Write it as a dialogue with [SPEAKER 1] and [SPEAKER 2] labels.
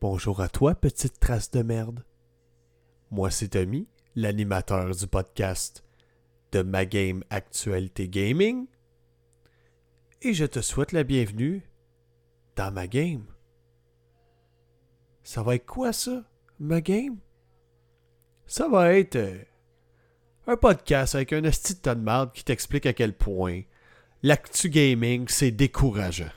[SPEAKER 1] Bonjour à toi, petite trace de merde. Moi, c'est Tommy, l'animateur du podcast de Ma Game Actualité Gaming. Et je te souhaite la bienvenue dans ma game. Ça va être quoi ça, ma game? Ça va être euh, un podcast avec un esti de merde qui t'explique à quel point l'actu gaming, c'est décourageant.